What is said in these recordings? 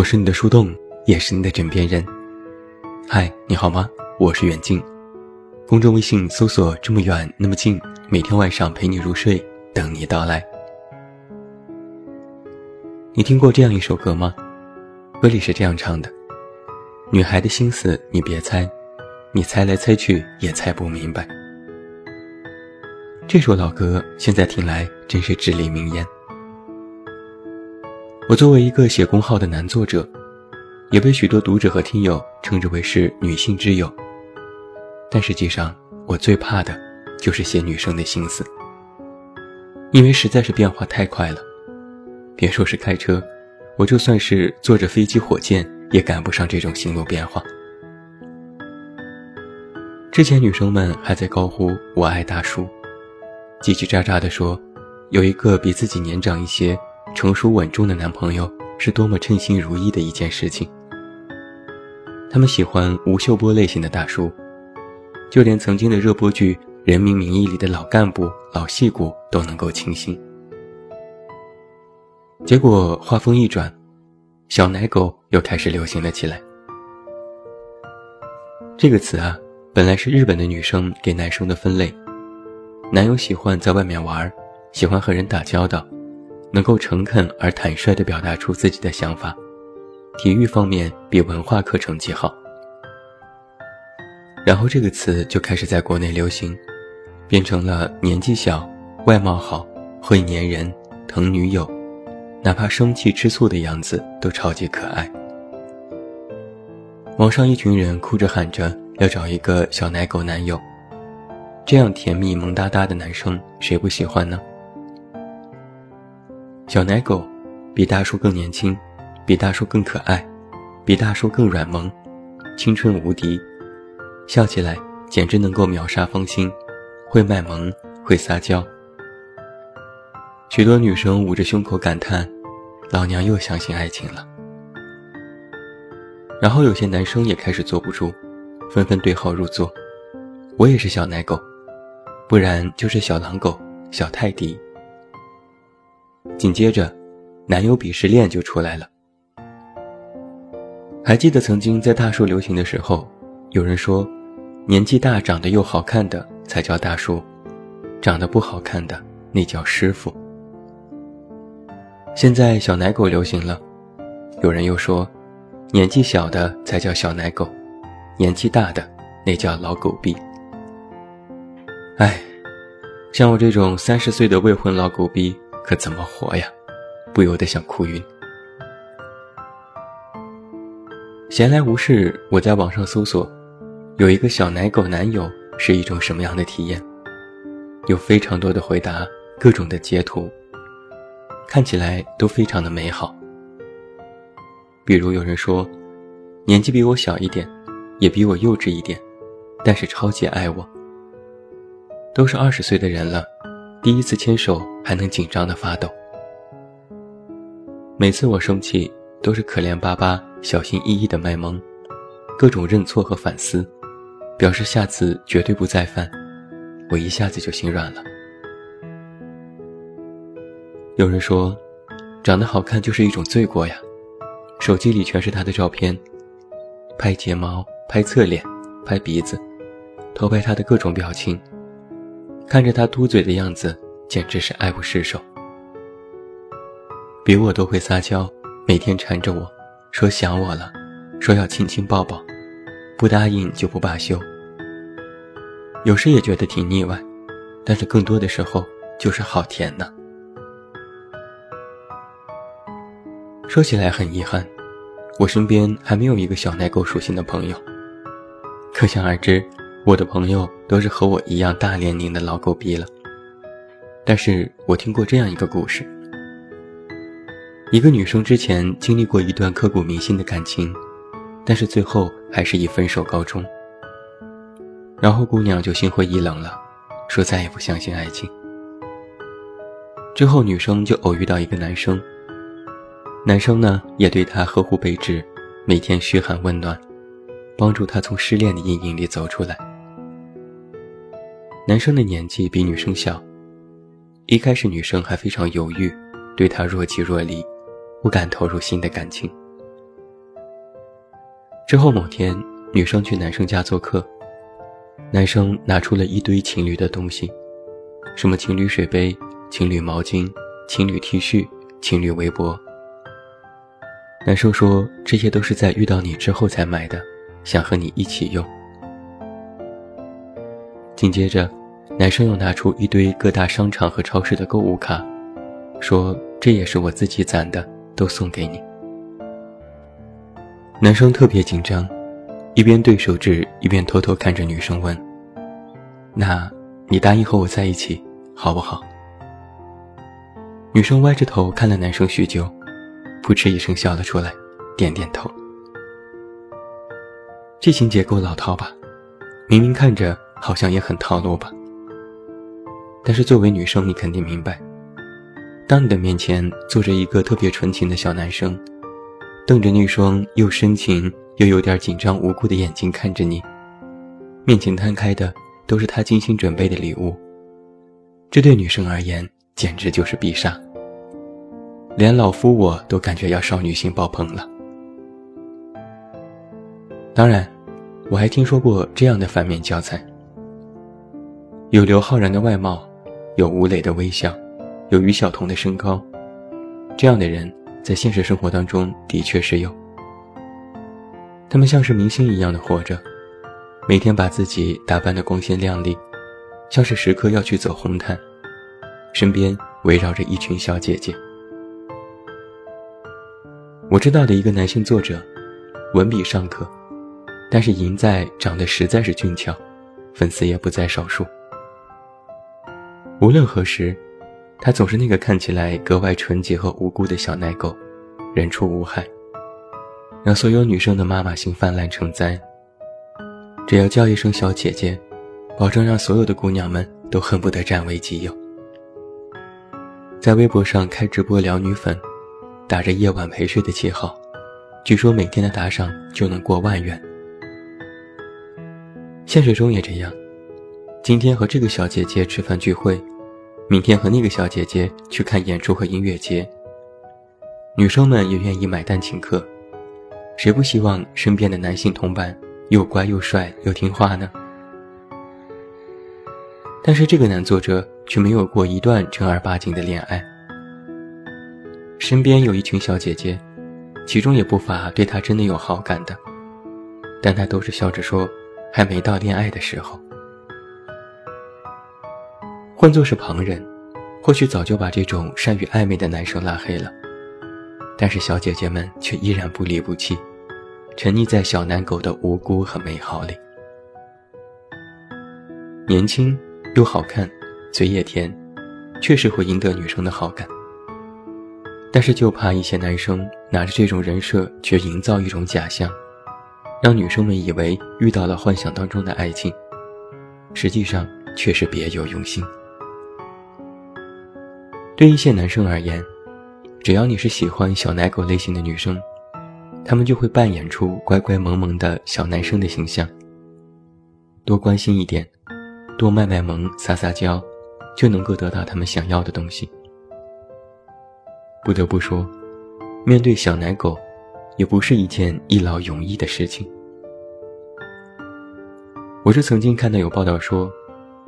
我是你的树洞，也是你的枕边人。嗨，你好吗？我是远近。公众微信搜索“这么远那么近”，每天晚上陪你入睡，等你到来。你听过这样一首歌吗？歌里是这样唱的：“女孩的心思你别猜，你猜来猜去也猜不明白。”这首老歌现在听来真是至理名言。我作为一个写公号的男作者，也被许多读者和听友称之为是女性之友。但实际上，我最怕的就是写女生的心思，因为实在是变化太快了。别说是开车，我就算是坐着飞机、火箭，也赶不上这种行路变化。之前女生们还在高呼“我爱大叔”。叽叽喳喳地说，有一个比自己年长一些、成熟稳重的男朋友，是多么称心如意的一件事情。他们喜欢吴秀波类型的大叔，就连曾经的热播剧《人民名义》里的老干部、老戏骨都能够倾心。结果话锋一转，小奶狗又开始流行了起来。这个词啊，本来是日本的女生给男生的分类。男友喜欢在外面玩，喜欢和人打交道，能够诚恳而坦率地表达出自己的想法。体育方面比文化课成绩好。然后这个词就开始在国内流行，变成了年纪小、外貌好、会粘人、疼女友，哪怕生气吃醋的样子都超级可爱。网上一群人哭着喊着要找一个小奶狗男友。这样甜蜜萌哒哒的男生，谁不喜欢呢？小奶狗比大叔更年轻，比大叔更可爱，比大叔更软萌，青春无敌，笑起来简直能够秒杀芳心，会卖萌，会撒娇。许多女生捂着胸口感叹：“老娘又相信爱情了。”然后有些男生也开始坐不住，纷纷对号入座：“我也是小奶狗。”不然就是小狼狗、小泰迪。紧接着，男友鄙视链就出来了。还记得曾经在大叔流行的时候，有人说，年纪大长得又好看的才叫大叔，长得不好看的那叫师傅。现在小奶狗流行了，有人又说，年纪小的才叫小奶狗，年纪大的那叫老狗逼。哎，像我这种三十岁的未婚老狗逼，可怎么活呀？不由得想哭晕。闲来无事，我在网上搜索，有一个小奶狗男友是一种什么样的体验？有非常多的回答，各种的截图，看起来都非常的美好。比如有人说，年纪比我小一点，也比我幼稚一点，但是超级爱我。都是二十岁的人了，第一次牵手还能紧张的发抖。每次我生气，都是可怜巴巴、小心翼翼的卖萌，各种认错和反思，表示下次绝对不再犯。我一下子就心软了。有人说，长得好看就是一种罪过呀，手机里全是他的照片，拍睫毛、拍侧脸、拍鼻子，偷拍他的各种表情。看着他嘟嘴的样子，简直是爱不释手。比我都会撒娇，每天缠着我，说想我了，说要亲亲抱抱，不答应就不罢休。有时也觉得挺腻歪，但是更多的时候就是好甜呢。说起来很遗憾，我身边还没有一个小奶狗属性的朋友，可想而知。我的朋友都是和我一样大年龄的老狗逼了，但是我听过这样一个故事：一个女生之前经历过一段刻骨铭心的感情，但是最后还是以分手告终。然后姑娘就心灰意冷了，说再也不相信爱情。之后女生就偶遇到一个男生，男生呢也对她呵护备至，每天嘘寒问暖，帮助她从失恋的阴影里走出来。男生的年纪比女生小，一开始女生还非常犹豫，对他若即若离，不敢投入新的感情。之后某天，女生去男生家做客，男生拿出了一堆情侣的东西，什么情侣水杯、情侣毛巾、情侣 T 恤、情侣围脖。男生说这些都是在遇到你之后才买的，想和你一起用。紧接着，男生又拿出一堆各大商场和超市的购物卡，说这也是我自己攒的，都送给你。男生特别紧张，一边对手指，一边偷偷看着女生问：“那，你答应和我在一起，好不好？”女生歪着头看了男生许久，扑哧一声笑了出来，点点头。这情节够老套吧？明明看着好像也很套路吧？但是作为女生，你肯定明白，当你的面前坐着一个特别纯情的小男生。瞪着那双又深情又有点紧张无辜的眼睛看着你，面前摊开的都是他精心准备的礼物。这对女生而言简直就是必杀，连老夫我都感觉要少女心爆棚了。当然，我还听说过这样的反面教材：有刘昊然的外貌，有吴磊的微笑，有于晓彤的身高，这样的人。在现实生活当中，的确是有。他们像是明星一样的活着，每天把自己打扮得光鲜亮丽，像是时刻要去走红毯，身边围绕着一群小姐姐。我知道的一个男性作者，文笔尚可，但是赢在长得实在是俊俏，粉丝也不在少数。无论何时。他总是那个看起来格外纯洁和无辜的小奶狗，人畜无害，让所有女生的妈妈心泛滥成灾。只要叫一声小姐姐，保证让所有的姑娘们都恨不得占为己有。在微博上开直播聊女粉，打着夜晚陪睡的旗号，据说每天的打赏就能过万元。现实中也这样，今天和这个小姐姐吃饭聚会。明天和那个小姐姐去看演出和音乐节，女生们也愿意买单请客，谁不希望身边的男性同伴又乖又帅又听话呢？但是这个男作者却没有过一段正儿八经的恋爱，身边有一群小姐姐，其中也不乏对他真的有好感的，但他都是笑着说，还没到恋爱的时候。换作是旁人，或许早就把这种善于暧昧的男生拉黑了。但是小姐姐们却依然不离不弃，沉溺在小奶狗的无辜和美好里。年轻又好看，嘴也甜，确实会赢得女生的好感。但是就怕一些男生拿着这种人设，去营造一种假象，让女生们以为遇到了幻想当中的爱情，实际上却是别有用心。对一些男生而言，只要你是喜欢小奶狗类型的女生，他们就会扮演出乖乖萌萌的小男生的形象。多关心一点，多卖卖萌、撒撒娇，就能够得到他们想要的东西。不得不说，面对小奶狗，也不是一件一劳永逸的事情。我是曾经看到有报道说，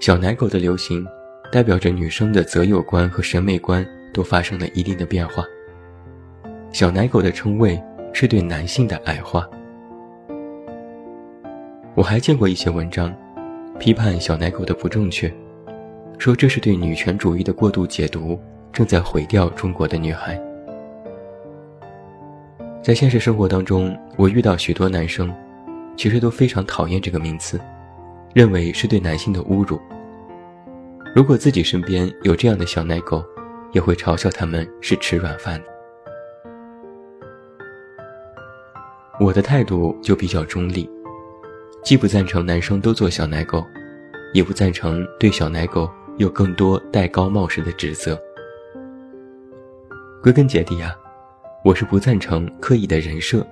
小奶狗的流行。代表着女生的择友观和审美观都发生了一定的变化。小奶狗的称谓是对男性的矮化。我还见过一些文章，批判小奶狗的不正确，说这是对女权主义的过度解读，正在毁掉中国的女孩。在现实生活当中，我遇到许多男生，其实都非常讨厌这个名词，认为是对男性的侮辱。如果自己身边有这样的小奶狗，也会嘲笑他们是吃软饭的。我的态度就比较中立，既不赞成男生都做小奶狗，也不赞成对小奶狗有更多戴高帽式的指责。归根结底啊，我是不赞成刻意的人设，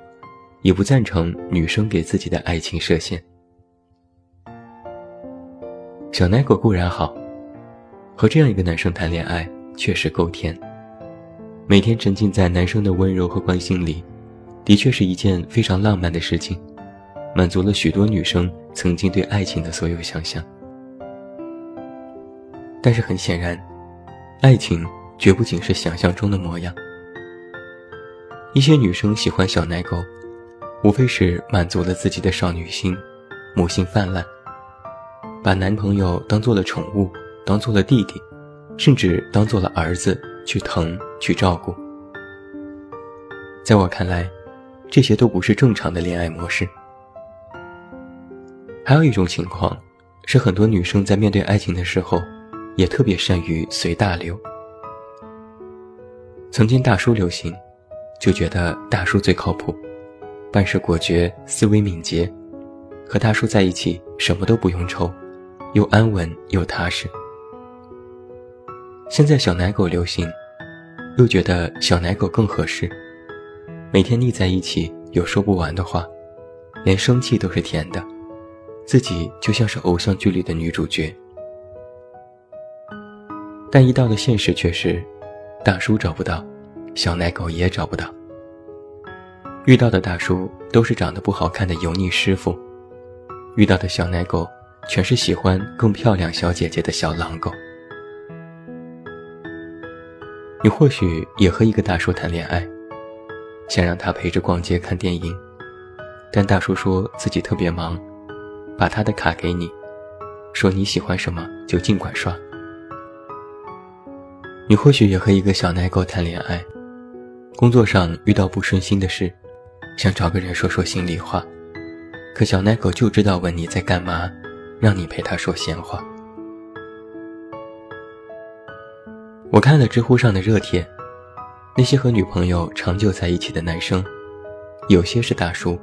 也不赞成女生给自己的爱情设限。小奶狗固然好。和这样一个男生谈恋爱确实够甜，每天沉浸在男生的温柔和关心里，的确是一件非常浪漫的事情。满足了许多女生曾经对爱情的所有想象。但是很显然，爱情绝不仅是想象中的模样。一些女生喜欢小奶狗，无非是满足了自己的少女心，母性泛滥，把男朋友当做了宠物，当做了弟弟，甚至当做了儿子去疼去照顾。在我看来，这些都不是正常的恋爱模式。还有一种情况，是很多女生在面对爱情的时候，也特别善于随大流。曾经大叔流行，就觉得大叔最靠谱，办事果决，思维敏捷，和大叔在一起什么都不用愁，又安稳又踏实。现在小奶狗流行，又觉得小奶狗更合适。每天腻在一起有说不完的话，连生气都是甜的，自己就像是偶像剧里的女主角。但一到了现实却是，大叔找不到，小奶狗也找不到。遇到的大叔都是长得不好看的油腻师傅，遇到的小奶狗全是喜欢更漂亮小姐姐的小狼狗。你或许也和一个大叔谈恋爱。想让他陪着逛街看电影，但大叔说自己特别忙，把他的卡给你，说你喜欢什么就尽管刷。你或许也和一个小奶狗谈恋爱，工作上遇到不顺心的事，想找个人说说心里话，可小奶狗就知道问你在干嘛，让你陪他说闲话。我看了知乎上的热帖。那些和女朋友长久在一起的男生，有些是大叔，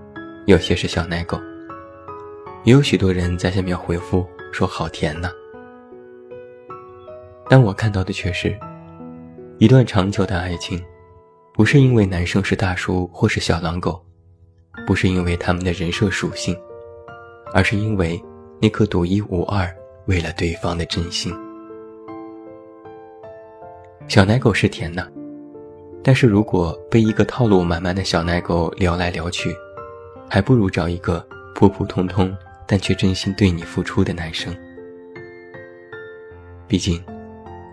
有些是小奶狗，也有许多人在下面回复说好甜呐。但我看到的却是，一段长久的爱情，不是因为男生是大叔或是小狼狗，不是因为他们的人设属性，而是因为那颗独一无二为了对方的真心。小奶狗是甜的。但是如果被一个套路满满的小奶狗撩来撩去，还不如找一个普普通通但却真心对你付出的男生。毕竟，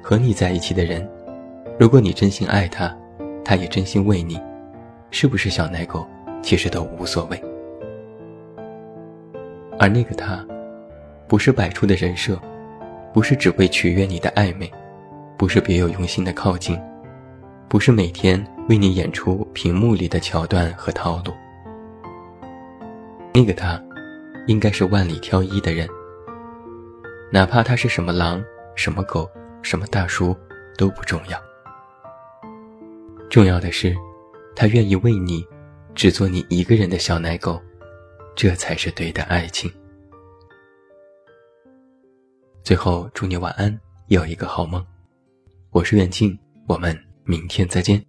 和你在一起的人，如果你真心爱他，他也真心为你，是不是小奶狗，其实都无所谓。而那个他，不是摆出的人设，不是只为取悦你的暧昧，不是别有用心的靠近。不是每天为你演出屏幕里的桥段和套路，那个他，应该是万里挑一的人。哪怕他是什么狼、什么狗、什么大叔都不重要，重要的是，他愿意为你，只做你一个人的小奶狗，这才是对的爱情。最后，祝你晚安，有一个好梦。我是袁静我们明天再见。